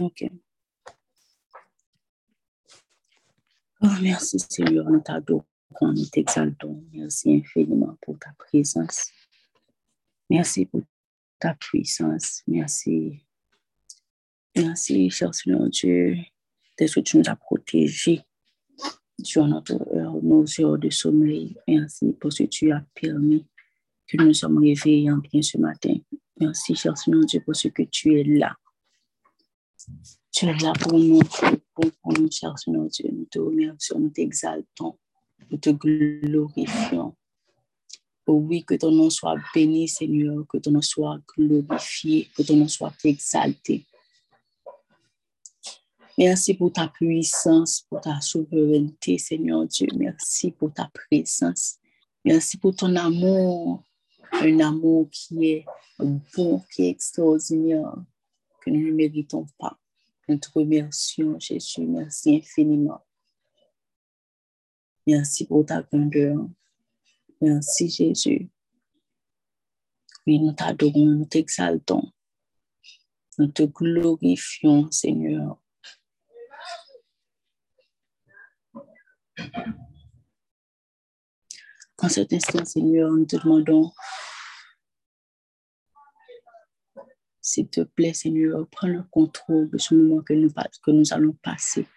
Ok. Oh, merci Seigneur, nous t'adorons, nous t'exaltons. Merci infiniment pour ta présence. Merci pour ta puissance. Merci. Merci, cher Seigneur Dieu, d'être que tu nous as protégés durant notre heure, nos heures de sommeil. Merci parce que tu as permis nous sommes réveillés en bien ce matin. Merci, cher Seigneur Dieu, parce que tu es là. Tu es là pour nous, pour, nous, cher Seigneur Dieu. Nous te remercions, nous t'exaltons, nous te glorifions. Oh oui, que ton nom soit béni, Seigneur, que ton nom soit glorifié, que ton nom soit exalté. Merci pour ta puissance, pour ta souveraineté, Seigneur Dieu. Merci pour ta présence. Merci pour ton amour, un amour qui est bon, qui est extraordinaire, que nous ne méritons pas. Nous te remercions, Jésus. Merci infiniment. Merci pour ta grandeur. Merci, Jésus. Oui, nous t'adorons, nous t'exaltons. Nous te glorifions, Seigneur. En cet instant, Seigneur, nous te demandons, s'il te plaît, Seigneur, prends le contrôle de ce moment que nous, allons passer.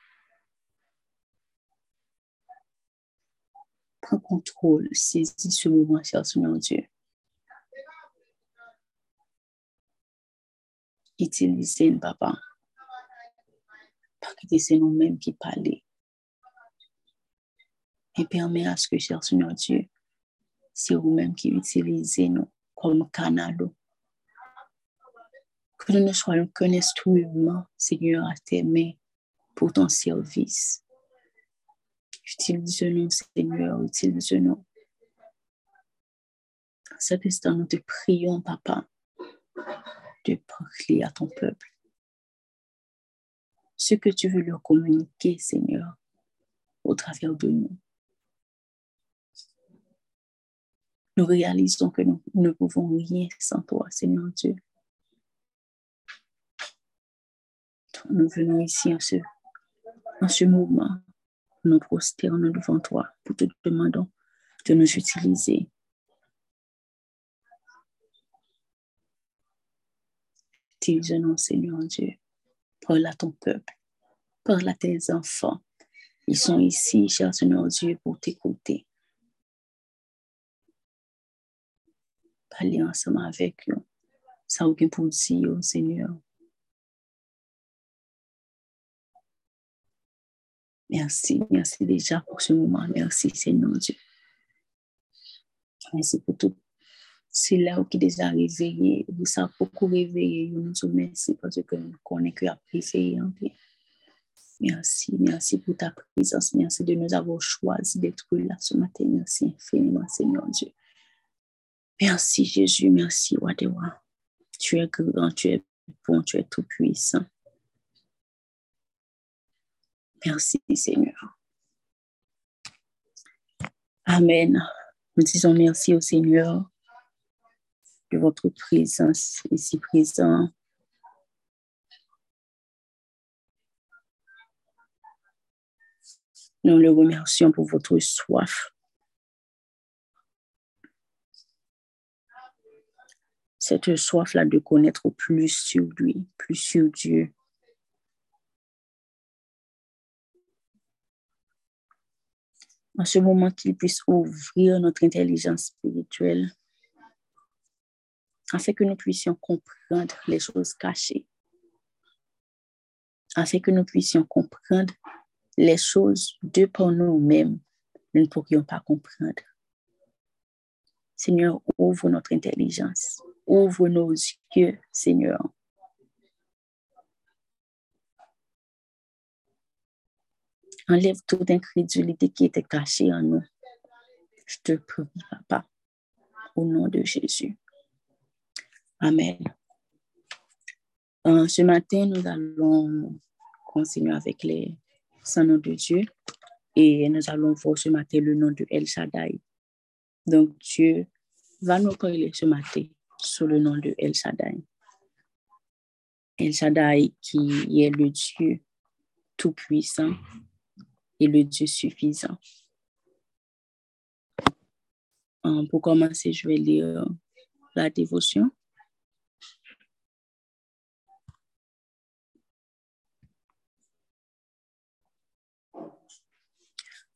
Prends contrôle, saisis ce moment, cher Seigneur Dieu. Utilisez, papa. Parce que c'est nous-mêmes qui parlons. Et permets à ce que, cher Seigneur Dieu, c'est vous-même qui utilisez nous comme canal. Que nous ne soyons qu'un instrument, Seigneur, à tes mains pour ton service. Utilise-nous, Seigneur, utilise-nous. À cet instant, nous te prions, Papa, de parler à ton peuple. Ce que tu veux leur communiquer, Seigneur, au travers de nous. Nous réalisons que nous ne pouvons rien sans toi, Seigneur Dieu. Nous venons ici en ce, ce moment nous prosternons devant toi pour te demandons de nous utiliser. Utilise-nous, Seigneur Dieu. Parle à ton peuple. Parle à tes enfants. Ils sont ici, cher Seigneur Dieu, pour t'écouter. Parlez ensemble avec eux. Ça aucun pour dire, Seigneur. Merci, merci déjà pour ce moment. Merci, Seigneur Dieu. Merci pour tout. C'est là qui déjà réveillé. Vous savez beaucoup réveillé. Nous vous remercions parce que nous connaissons que après fait Merci, merci pour ta présence. Merci de nous avoir choisi d'être là ce matin. Merci infiniment, Seigneur Dieu. Merci, Jésus. Merci, Wadewa. Tu es grand, tu es bon, tu es tout puissant. Merci Seigneur. Amen. Nous disons merci au Seigneur de votre présence ici présent. Nous le remercions pour votre soif. Cette soif-là de connaître plus sur lui, plus sur Dieu, en ce moment qu'il puisse ouvrir notre intelligence spirituelle afin que nous puissions comprendre les choses cachées, afin que nous puissions comprendre les choses de par nous-mêmes, nous ne pourrions pas comprendre. Seigneur, ouvre notre intelligence, ouvre nos yeux, Seigneur, Enlève toute incrédulité qui était cachée en nous. Je te prie, Papa, au nom de Jésus. Amen. Euh, ce matin, nous allons continuer avec les saints noms de Dieu et nous allons voir ce matin le nom de El Shaddai. Donc, Dieu va nous parler ce matin sous le nom de El Shaddai. El Shaddai qui est le Dieu tout-puissant et le Dieu suffisant. Euh, pour commencer, je vais lire la dévotion.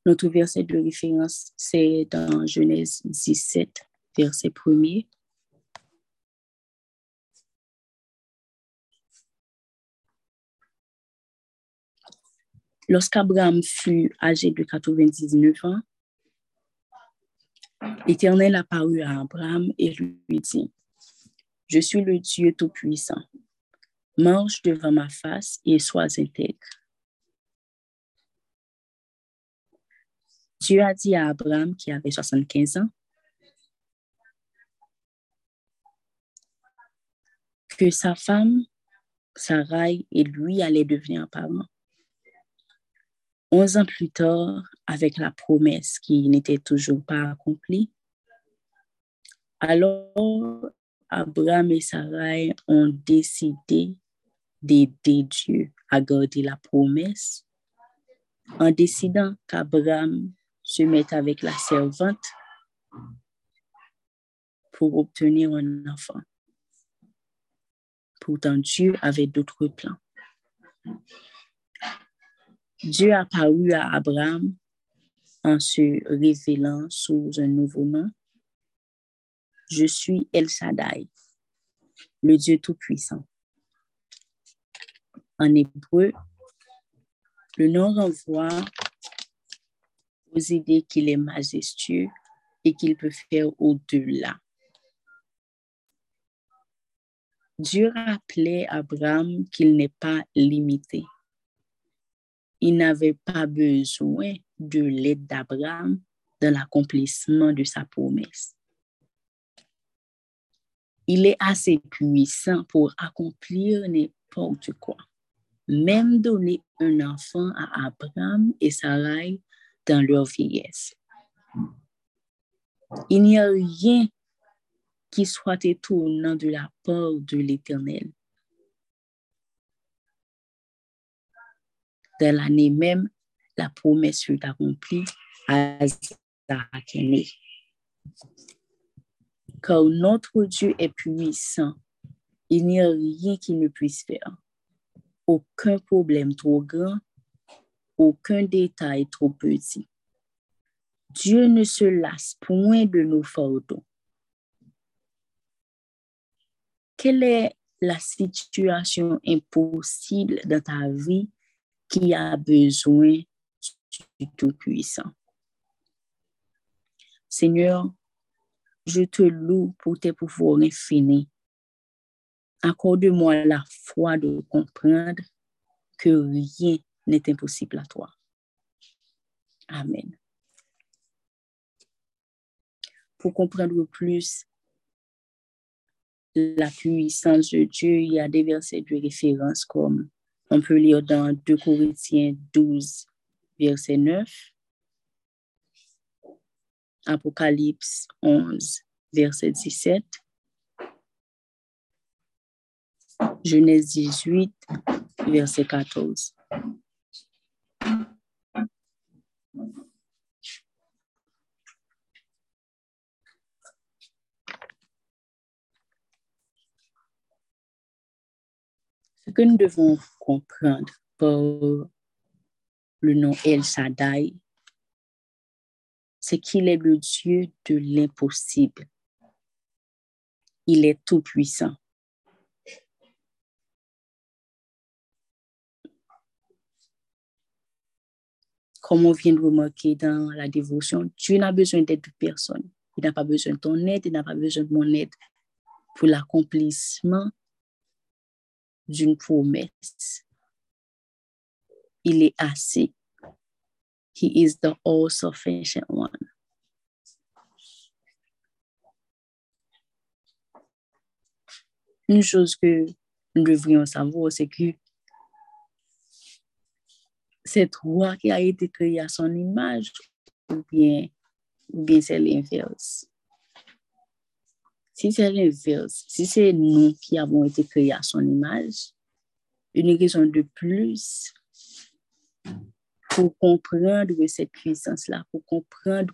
Notre verset de référence, c'est dans Genèse 17, verset 1 Lorsqu'Abraham fut âgé de 99 ans, l'Éternel apparut à Abraham et lui dit, Je suis le Dieu Tout-Puissant. Marche devant ma face et sois intègre. Dieu a dit à Abraham, qui avait 75 ans, que sa femme, Sarai, et lui allaient devenir parents. Onze ans plus tard, avec la promesse qui n'était toujours pas accomplie, alors Abraham et Sarai ont décidé d'aider Dieu à garder la promesse en décidant qu'Abraham se mette avec la servante pour obtenir un enfant. Pourtant, Dieu avait d'autres plans. Dieu apparut à Abraham en se révélant sous un nouveau nom. Je suis El Shaddai, le Dieu Tout-Puissant. En hébreu, le nom renvoie aux idées qu'il est majestueux et qu'il peut faire au-delà. Dieu rappelait à Abraham qu'il n'est pas limité il n'avait pas besoin de l'aide d'Abraham dans l'accomplissement de sa promesse. Il est assez puissant pour accomplir n'importe quoi, même donner un enfant à Abraham et Sarai dans leur vieillesse. Il n'y a rien qui soit étonnant de la part de l'Éternel. Dans l'année même, la promesse fut accomplie à Zachané. Car notre Dieu est puissant, il n'y a rien qu'il ne puisse faire. Aucun problème trop grand, aucun détail trop petit. Dieu ne se lasse point de nos fardeaux. Quelle est la situation impossible dans ta vie? Qui a besoin du Tout-Puissant. Seigneur, je te loue pour tes pouvoirs infinis. Accorde-moi la foi de comprendre que rien n'est impossible à toi. Amen. Pour comprendre plus la puissance de Dieu, il y a des versets de référence comme on peut lire dans 2 Corinthiens 12, verset 9, Apocalypse 11, verset 17, Genèse 18, verset 14. Ce que nous devons comprendre par le nom El Shaddai, c'est qu'il est le Dieu de l'impossible. Il est tout puissant. Comme on vient de remarquer dans la dévotion, Dieu n'a besoin d'aide de personne. Il n'a pas besoin de ton aide, il n'a pas besoin de mon aide pour l'accomplissement d'une promesse. Il est assez. He is the all-sufficient one. Une chose que nous devrions savoir, c'est que cette roi qui a été créée à son image, ou bien, ou bien c'est l'inverse. Si c'est l'inverse, si c'est nous qui avons été créés à son image, une raison de plus pour comprendre cette puissance-là, pour comprendre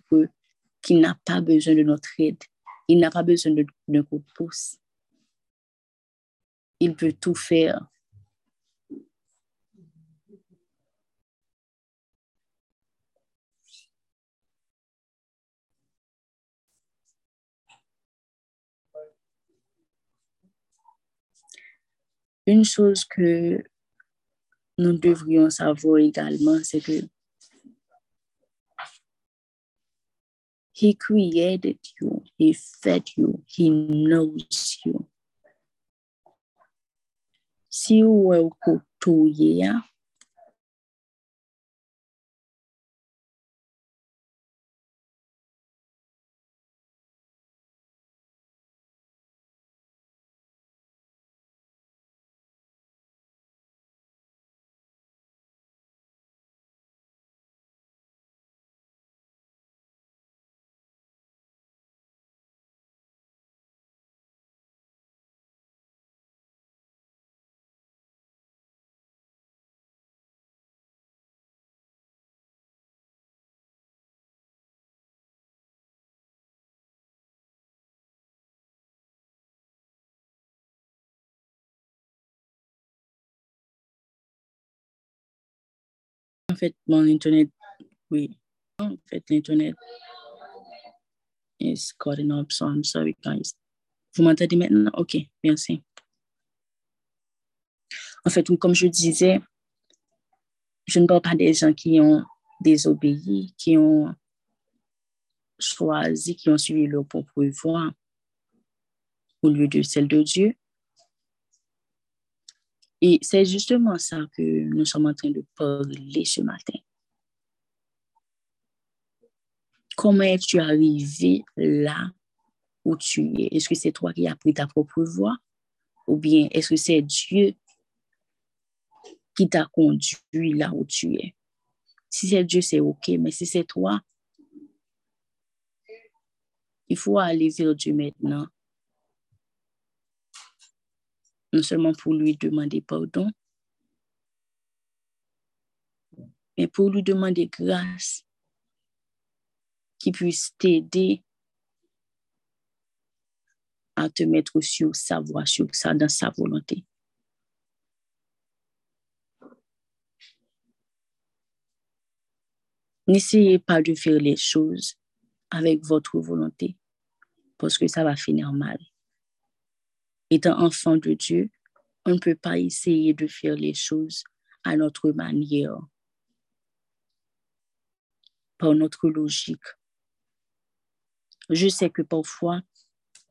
qu'il n'a pas besoin de notre aide, il n'a pas besoin d'un coup de pouce. Il peut tout faire. Une chose que nous devrions savoir également, c'est que He created you, He fed you, He knows you. Si ou e ou koutou fait, mon Internet, oui. En fait, l'Internet is cutting up, so I'm sorry, guys. Vous m'entendez maintenant? OK, merci. En fait, comme je disais, je ne parle pas des gens qui ont désobéi, qui ont choisi, qui ont suivi leur propre voie au lieu de celle de Dieu. Et c'est justement ça que nous sommes en train de parler ce matin. Comment es-tu arrivé là où tu es? Est-ce que c'est toi qui as pris ta propre voie? Ou bien est-ce que c'est Dieu qui t'a conduit là où tu es? Si c'est Dieu, c'est OK, mais si c'est toi, il faut aller vers Dieu maintenant non seulement pour lui demander pardon, mais pour lui demander grâce qui puisse t'aider à te mettre sur sa voie, sur ça, dans sa volonté. N'essayez pas de faire les choses avec votre volonté, parce que ça va finir mal étant enfant de Dieu, on ne peut pas essayer de faire les choses à notre manière, par notre logique. Je sais que parfois,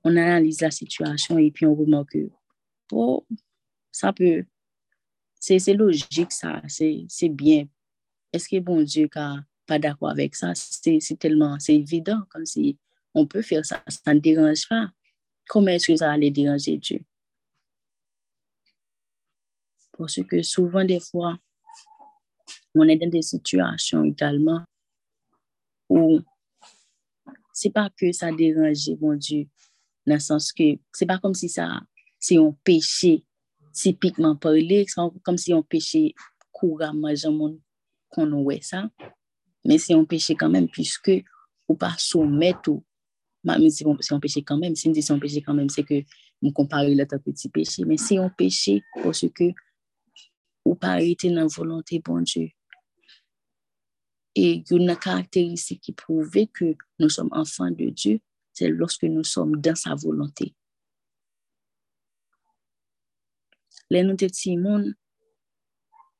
on analyse la situation et puis on remarque que, oh, ça peut, c'est logique ça, c'est bien. Est-ce que bon Dieu n'est pas d'accord avec ça? C'est tellement, c'est évident, comme si on peut faire ça, ça ne dérange pas comment est-ce que ça allait déranger Dieu? Parce que souvent, des fois, on est dans des situations également où c'est pas que ça dérange mon Dieu, dans le sens que c'est pas comme si ça, c'est un péché typiquement parlé, comme si on péché couramment, qu'on aurait ça, mais c'est un péché quand même, puisque ou pas soumettre mais c'est un péché quand même. Si on dit c'est un quand même, c'est que on compare le petit péché. Mais c'est un péché parce que ou pas été dans la volonté bon Dieu. Et une caractéristique qui prouve que nous sommes enfants de Dieu, c'est lorsque nous sommes dans sa volonté. Les nous petits monde,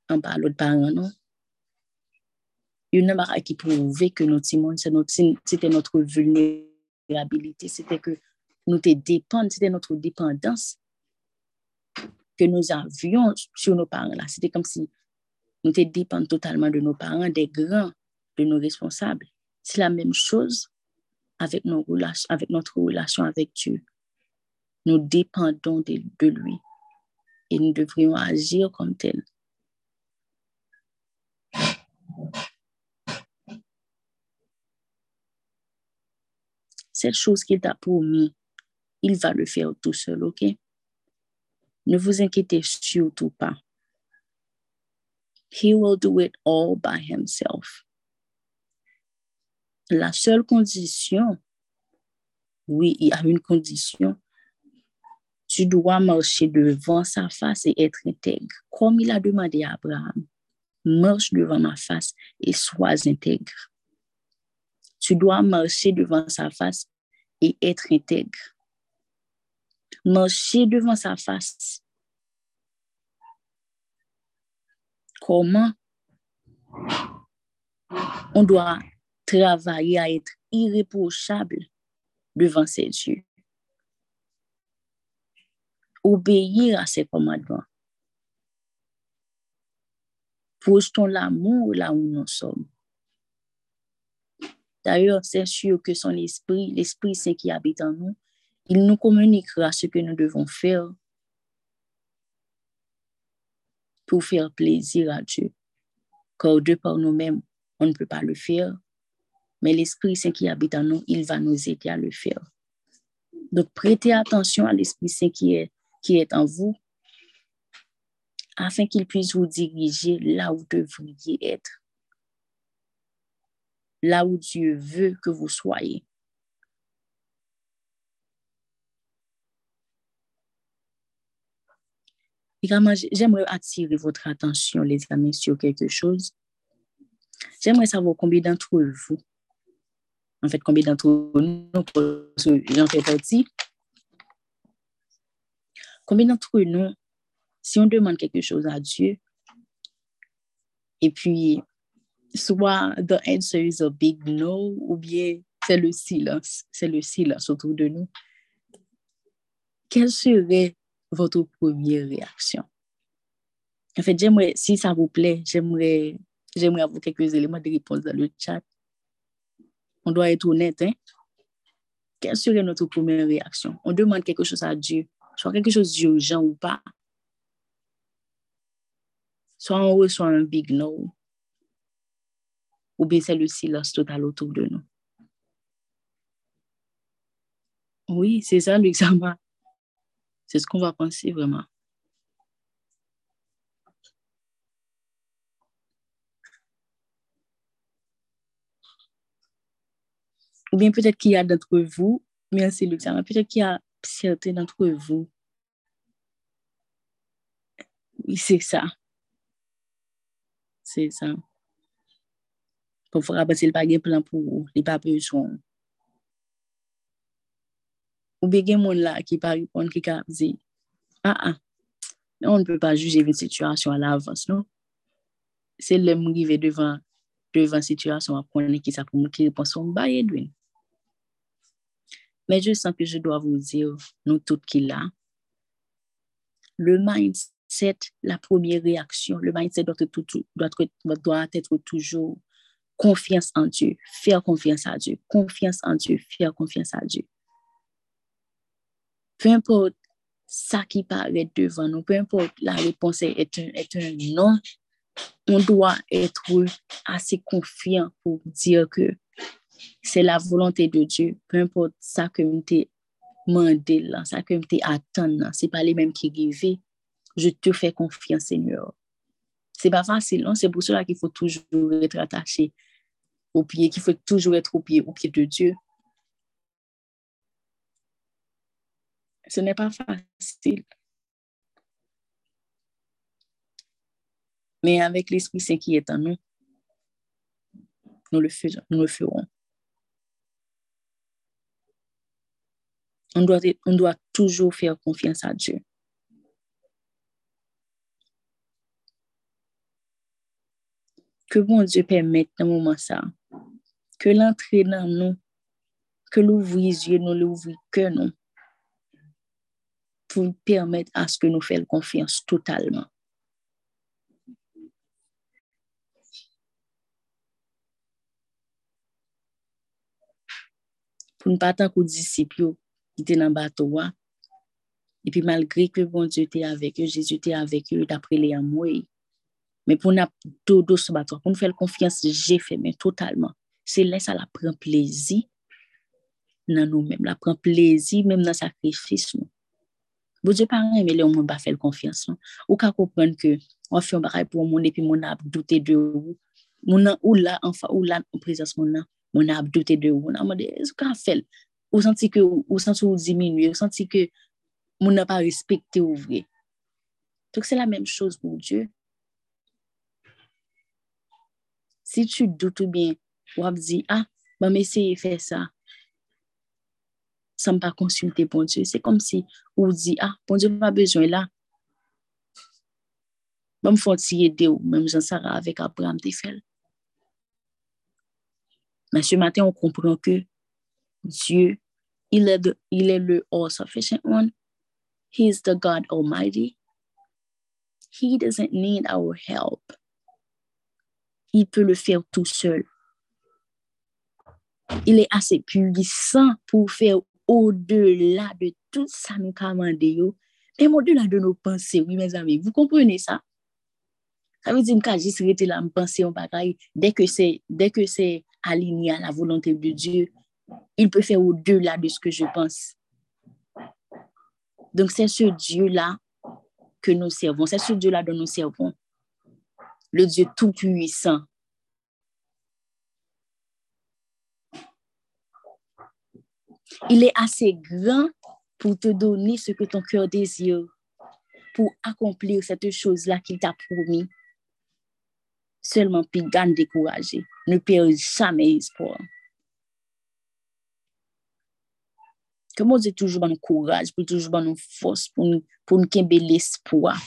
on parle de parents, non? Il y a une qui prouve que notre c'était notre vulnérabilité c'était que nous te dépendons, c'était notre dépendance que nous avions sur nos parents. là. C'était comme si nous te dépendions totalement de nos parents, des grands, de nos responsables. C'est la même chose avec, nos relations, avec notre relation avec Dieu. Nous dépendons de, de lui et nous devrions agir comme tel. Cette chose qu'il t'a promis, il va le faire tout seul, ok? Ne vous inquiétez surtout pas. He will do it all by himself. La seule condition, oui, il y a une condition, tu dois marcher devant sa face et être intègre, comme il a demandé à Abraham. Marche devant ma face et sois intègre. Tu dois marcher devant sa face et être intègre. Marcher devant sa face. Comment? On doit travailler à être irréprochable devant ses yeux. Obéir à ses commandements. ton l'amour là où nous sommes. D'ailleurs, c'est sûr que son esprit, l'Esprit Saint qui habite en nous, il nous communiquera ce que nous devons faire pour faire plaisir à Dieu. Car de par nous-mêmes, on ne peut pas le faire, mais l'Esprit Saint qui habite en nous, il va nous aider à le faire. Donc, prêtez attention à l'Esprit Saint qui est, qui est en vous, afin qu'il puisse vous diriger là où vous devriez être, là où Dieu veut que vous soyez. J'aimerais attirer votre attention, les amis, sur quelque chose. J'aimerais savoir combien d'entre vous en fait, combien d'entre nous, j'en fais partie, combien d'entre nous, si on demande quelque chose à Dieu, et puis, soit the answer is a big no, ou bien c'est le silence, c'est le silence autour de nous, quelle serait votre première réaction? En fait, j'aimerais, si ça vous plaît, j'aimerais, j'aimerais avoir quelques éléments de réponse dans le chat on doit être honnête. Hein? Quelle serait notre première réaction? On demande quelque chose à Dieu, soit quelque chose d'urgent ou pas. Soit on reçoit un big no, ou bien c'est le silence total autour de nous? Oui, c'est ça l'examen. C'est ce qu'on va penser vraiment. Ou bien peut-être qu'il y a d'entre vous, merci Luxana, peut-être qu'il y a certains d'entre vous. Oui, c'est ça. C'est ça. Faire abaisser le paquet plan pour vous, les pas besoin. Ou bien il y a monde là qui parle, qui a dit, ah ah, on ne peut pas juger une situation à l'avance, non? C'est le arrivé devant devant situation à prendre qui ça pour me qui répond son bail mais je sens que je dois vous dire, nous toutes qui là, le mindset, la première réaction, le mindset doit être, doit être, doit être toujours confiance en Dieu, faire confiance à Dieu, confiance en Dieu, faire confiance à Dieu. Peu importe ça qui paraît devant nous, peu importe la réponse est un, est un non, on doit être assez confiant pour dire que c'est la volonté de Dieu, peu importe ça que t'ai demandé là, que t'ai attendu là, c'est pas les mêmes qui arrivent, je te fais confiance, Seigneur. C'est pas facile, c'est pour cela qu'il faut toujours être attaché au pied, qu'il faut toujours être au pied, au pied de Dieu. Ce n'est pas facile. Mais avec l'Esprit Saint qui est en nous, nous le, faisons, nous le ferons. On doit, on doit toujours faire confiance à Dieu. Que bon Dieu permette dans moment ça, ke l'antre nan nou, ke l'ouvri zye nou, l'ouvri ke nou, pou permèt aske nou fèl konfians totalman. Pou nou patan kou disipyo, ki te nan bato wa, epi malgre ke bon Diyo te avek yo, Jezu te avek yo, dapre le yamwe, men pou nou ap do do se bato, pou nou fèl konfians je fèmen totalman. C'est là, ça la prend plaisir. nan nou men, la pren plezi men nan sakrifis nou. Bo Diyo pa reme le ou moun ba fel konfians nou. Ou ka kompren ke, ou fi yon bakay pou moun epi moun ap doute de ou. Moun ou la, ou la ou prezans moun moun ap de ou. Moun sou ka. Ou santi ke, ou santi ou diminue, ou santi ke moun pa respekte ou vre. Se la menm chose pou Diyo. Si tu doute ou bien, ou ap di, ah, ba mè seye fè sa, sans pas consulter bon Dieu. C'est comme si on dit, ah, bon Dieu pas besoin là. Même faut aider ou même Jean Sarah avec Abraham fait. Mais ce matin, on comprend que Dieu, il est, de, il est le all-sufficient one. He is the God Almighty. He doesn't need our help. Il peut le faire tout seul. Il est assez puissant pour faire au-delà de tout ça nous commande yo, même au-delà de nos pensées, oui mes amis, vous comprenez ça? Ça veut dire que juste rester là, me penser en bagaille, dès que c'est, dès que c'est aligné à la volonté de Dieu, il peut faire au-delà de ce que je pense. Donc c'est ce Dieu-là que nous servons, c'est ce Dieu-là dont nous servons. Le Dieu tout-puissant, Il est assez grand pour te donner ce que ton cœur désire, pour accomplir cette chose-là qu'il t'a promis. Seulement, puis gagne découragé. Ne perds jamais espoir. Que mon toujours bon courage, pour toujours bon force, pour nous, pour nous l'espoir.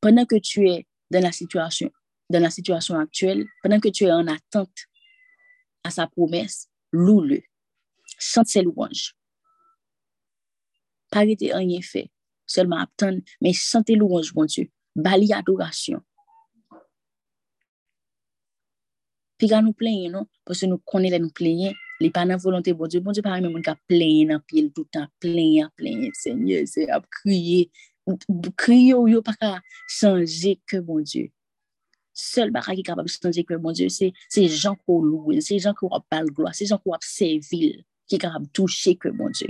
Pendant que tu es dans la situation dans la situation actuelle, pendant que tu es en attente à sa promesse, loue-le. Chante ses louanges. Pas arrêter rien fait, seulement attendre, mais chante louanges, mon Dieu. Bali adoration. Puis quand nous plaignons, non? Parce que nous connaissons nous plaignons, les pas dans volonté bon Dieu. Bon Dieu, pas même on plaindre dans pied tout le temps, plaindre, Seigneur, c'est à crier. Crier, yo pas changer que bon Dieu seul barrage qui est capable de changer que mon Dieu, c'est ces gens qu'on loue, ces gens qui ont pas le gloire, ces gens qui ont servi, qui est capable de toucher que mon Dieu.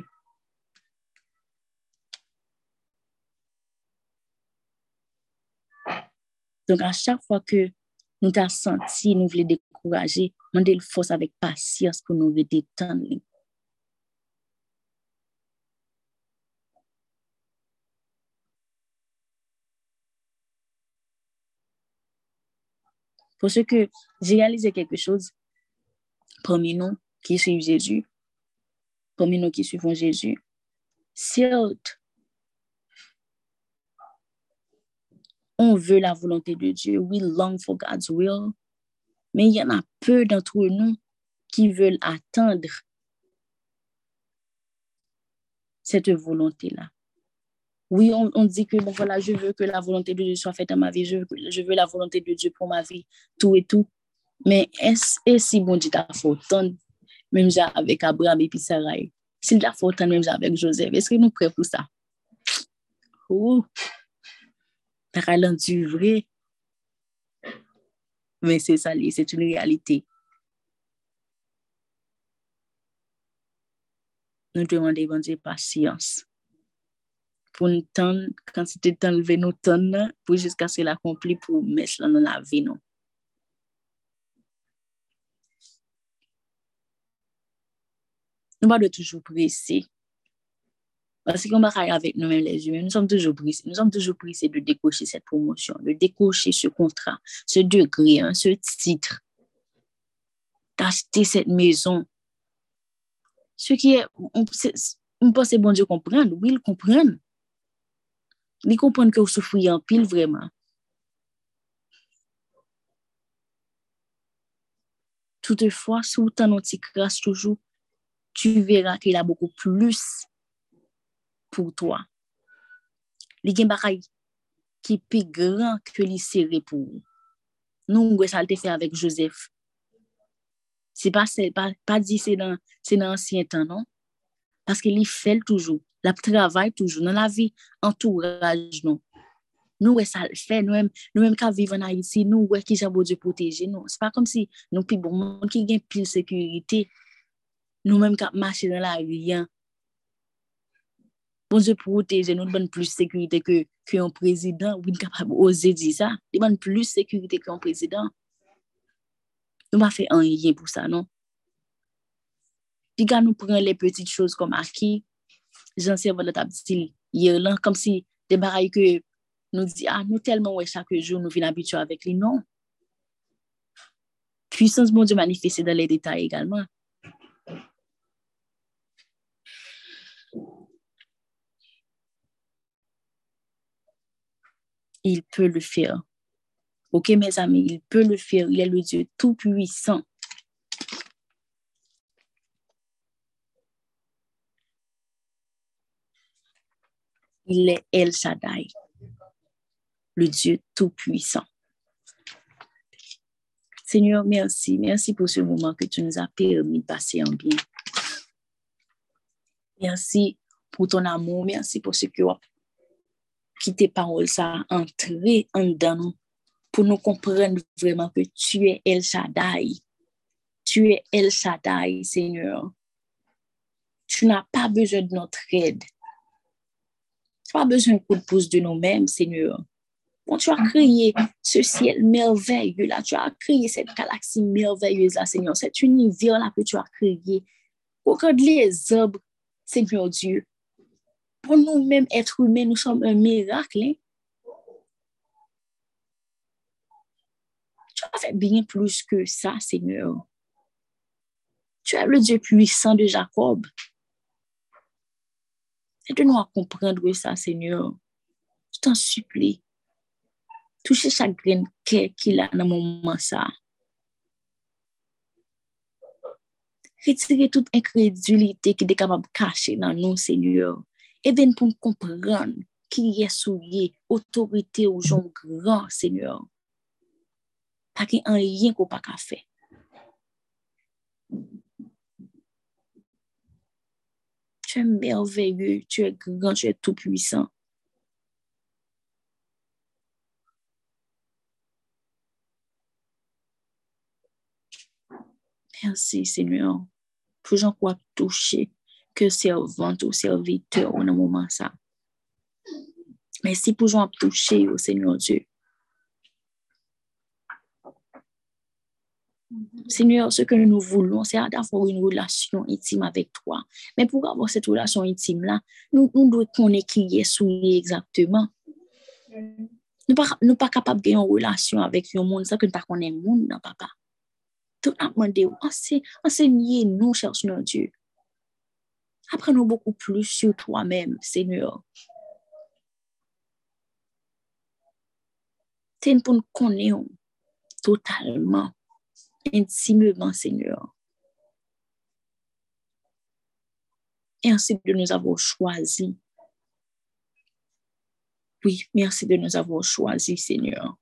Donc, à chaque fois que nous t'as senti, nous voulons décourager, demandez le force avec patience pour nous détendre. Pour ce que j'ai réalisé quelque chose parmi nous qui suivent Jésus, parmi nous qui suivons Jésus, certes, on veut la volonté de Dieu, we long for God's will, mais il y en a peu d'entre nous qui veulent attendre cette volonté-là. Oui, on, dit que bon, voilà, je veux que la volonté de Dieu soit faite dans ma vie, je je veux la volonté de Dieu pour ma vie, tout et tout. Mais est-ce si bon Dieu t'a autant, même avec Abraham et puis Sarah, s'il t'a autant même avec Joseph, est-ce que nous prêts pour ça? Oh, t'as du vrai. Mais c'est ça, c'est une réalité. Nous demandons, bon Dieu, patience pour nous tendre, quand c'était d'enlever nos tonnes, pour jusqu'à ce qu'il accompli pour mettre dans la vie. Non. Nous de toujours presser. Parce qu'on va avec nous-mêmes les humains, nous sommes toujours pressés. Nous sommes toujours pressés de décocher cette promotion, de décocher ce contrat, ce degré, hein, ce titre, d'acheter cette maison. Ce qui est, on, on pense bon Dieu comprendre, oui, il comprend. Li kompon ke ou soufri an pil vreman. Toutefwa, sou tan nou ti kras toujou, tu vera ki la boko plus pou toa. Li gen bakay ki pi gran ke li sere pou ou. Nou mwen salte fe avèk Joseph. Se pa, se, pa, pa di se nan, se nan ansyen tan, non? paske li fel toujou, la travay toujou, nan la vi entouraj nou. Nou wè sa l fè, nou wèm ka vivan a yisi, nou wè ki jan bo diyo poteje nou. Se pa kom si nou pi bon moun ki gen pil sekurite, nou wèm ka mache nan la riyan. Bon diyo poteje nou, ban plus sekurite ke yon prezident, wè n kapab ose di sa, ban plus sekurite ke yon prezident. Nou wè fè an yen pou sa, non? Puis quand nous prenons les petites choses comme acquis, j'en sais pas table hier là, comme si des barailles que nous dit, ah, nous tellement, ouais, chaque jour, nous venons habituer avec lui. Non. Puissance, bon Dieu, manifestée dans les détails également. Il peut le faire. OK, mes amis, il peut le faire. Il est le Dieu tout-puissant. Il est El Shaddai le Dieu Tout-Puissant. Seigneur, merci. Merci pour ce moment que tu nous as permis de passer en bien. Merci pour ton amour. Merci pour ce que qui tes paroles ça entrer en dedans pour nous comprendre vraiment que tu es El Shaddai. Tu es El Shaddai, Seigneur. Tu n'as pas besoin de notre aide. Tu n'as pas besoin de coup de pouce de nous-mêmes, Seigneur. Quand tu as créé ce ciel merveilleux là, tu as créé cette galaxie merveilleuse là, Seigneur, cet univers là que tu as créé. Regarde les arbres, Seigneur Dieu. Pour nous-mêmes, êtres humains, nous sommes un miracle. Hein. Tu as fait bien plus que ça, Seigneur. Tu es le Dieu puissant de Jacob. Aide-nous à comprendre ça, Seigneur. Je t'en supplie. Touche chaque graine cœur qu'il a dans le moment ça. Retire toute incrédulité qui est capable de cacher dans nous, Seigneur. Aide-nous pour comprendre qui est souillé, autorité aux gens grands, Seigneur. Pas qu'il n'y a rien qu'on pas qu'à faire. Tu es merveilleux, tu es grand, tu es tout puissant. Merci, Seigneur, pour j'en crois toucher que servante ou serviteur au moment ça. Merci pour j'en toucher au Seigneur Dieu. Seigneur, ce que nous voulons, c'est d'avoir une relation intime avec toi. Mais pour avoir cette relation intime-là, nous, nous devons connaître qui est souillé exactement. Nous ne sommes pas capables d'avoir une relation avec un monde, ça que nous ne connaissons pas le monde, papa. Tout a demandé, enseignez-nous, cher Seigneur Dieu. Apprenons beaucoup plus sur toi-même, Seigneur. C'est pour nous connaître totalement, intimement, Seigneur. Merci de nous avoir choisis. Oui, merci de nous avoir choisis, Seigneur.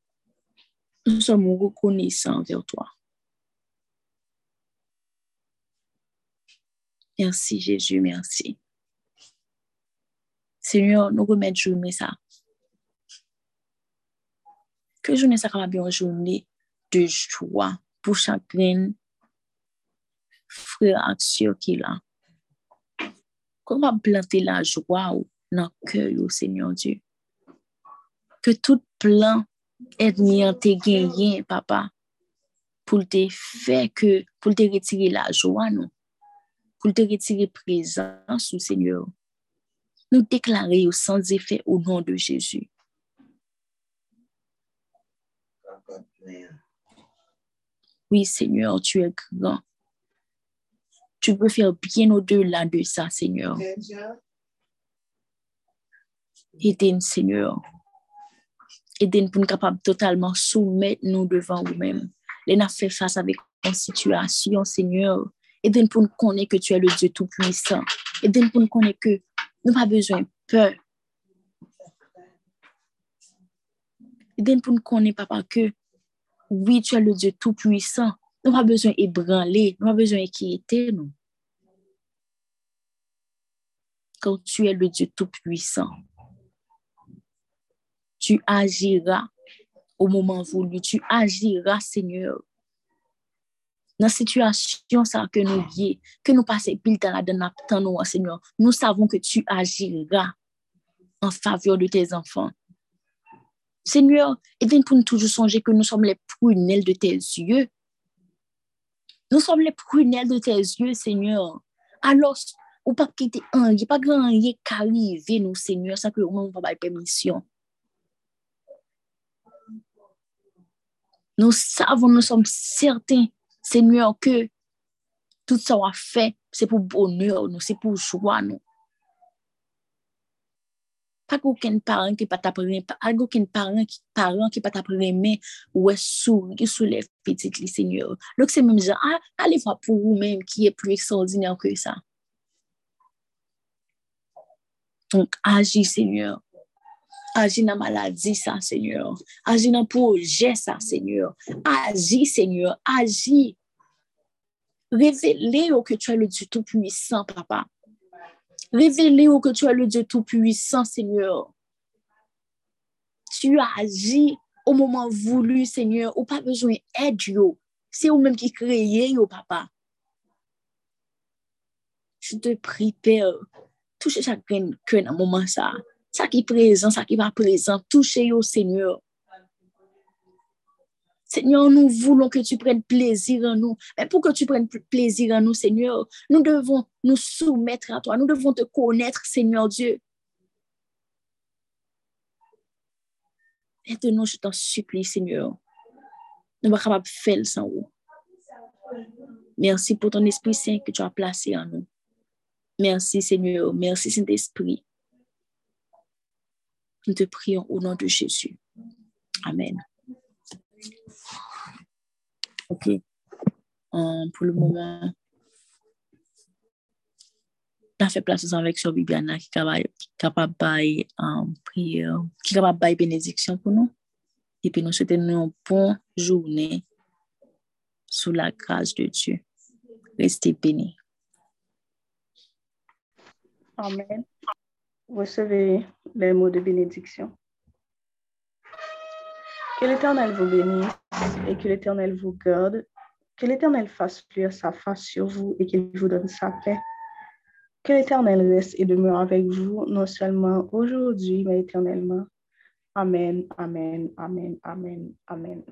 Nous sommes reconnaissants vers toi. Merci Jésus, merci. Seigneur, nous remettons journée ça. Que journée ça va bien journée de joie pour chacun frère action qui là. Comment planter la joie dans le cœur, Seigneur Dieu? Que tout plan en te gagné, papa, pour te faire que, pour te retirer la joie, nous pour te retirer présence au Seigneur. Nous déclarer sans effet au nom de Jésus. Oui, Seigneur, tu es grand. Tu peux faire bien au-delà de ça, Seigneur. Aide-nous, Seigneur. Aide-nous pour nous capables totalement soumettre nous devant nous-mêmes. Les n'a fait face avec une situation, Seigneur, Aide-nous pour nous connaître que tu es le Dieu Tout-Puissant. Aide-nous pour nous connaître que nous n'avons pas besoin de peur. Aide-nous pour nous connaître, papa, que oui, tu es le Dieu Tout-Puissant. Nous n'avons pas besoin d'ébranler, nous n'avons pas besoin d'inquiéter, nous. Quand tu es le Dieu Tout-Puissant. tu agiras au moment voulu. Tu agiras, Seigneur. Dans la situation ça que nous vivons, que nous passons pile dans la Seigneur, nous savons que tu agiras en faveur de tes enfants. Seigneur, bien pour nous toujours songer que nous sommes les prunelles de tes yeux. Nous sommes les prunelles de tes yeux, Seigneur. Alors, ou pas quitter un, il pas grand qui arrive nous, Seigneur, sans que nous n'avons pas de permission. Nous savons, nous sommes certains, Seigneur, que tout ça a fait, c'est pour bonheur, nous, c'est pour joie, nous. pa kou ken paran ki pat apreme, pa algo ken paran ki, paran ki pat apreme ou e sou, ki sou le petit li senyor. Lòk se mèm jan, alè fwa pou ou mèm ki e pli ekstraordinèr ke sa. Donk, aji senyor. Aji nan maladi sa senyor. Aji nan proje sa senyor. Aji senyor, aji. Révélez-le que tu es le Dieu tout puissant, papa. Révélez que tu es le Dieu Tout-Puissant, Seigneur. Tu agis au moment voulu, Seigneur. Ou pas besoin d'aide, C'est vous-même qui créez, yo, Papa. Je te prie, Père. Touche chaque cœur dans moment ça. Ça qui est présent, ça qui va présent. Touchez au Seigneur. Seigneur, nous voulons que tu prennes plaisir en nous. Mais pour que tu prennes plaisir en nous, Seigneur, nous devons nous soumettre à toi. Nous devons te connaître, Seigneur Dieu. Aide-nous, je t'en supplie, Seigneur. Nous sommes capables de faire sans vous. Merci pour ton Esprit Saint que tu as placé en nous. Merci, Seigneur. Merci, Saint-Esprit. Nous te prions au nom de Jésus. Amen. OK. Um, pour le moment, on fait place avec Sœur Bibiana qui est capable de um, est capable de bénédiction pour nous. Et puis nous souhaitons une bonne journée sous la grâce de Dieu. Restez bénis. Amen. Recevez les mots de bénédiction. Que l'Éternel vous bénisse et que l'Éternel vous garde. Que l'Éternel fasse luire sa face sur vous et qu'il vous donne sa paix. Que l'Éternel reste et demeure avec vous, non seulement aujourd'hui, mais éternellement. Amen, amen, amen, amen, amen.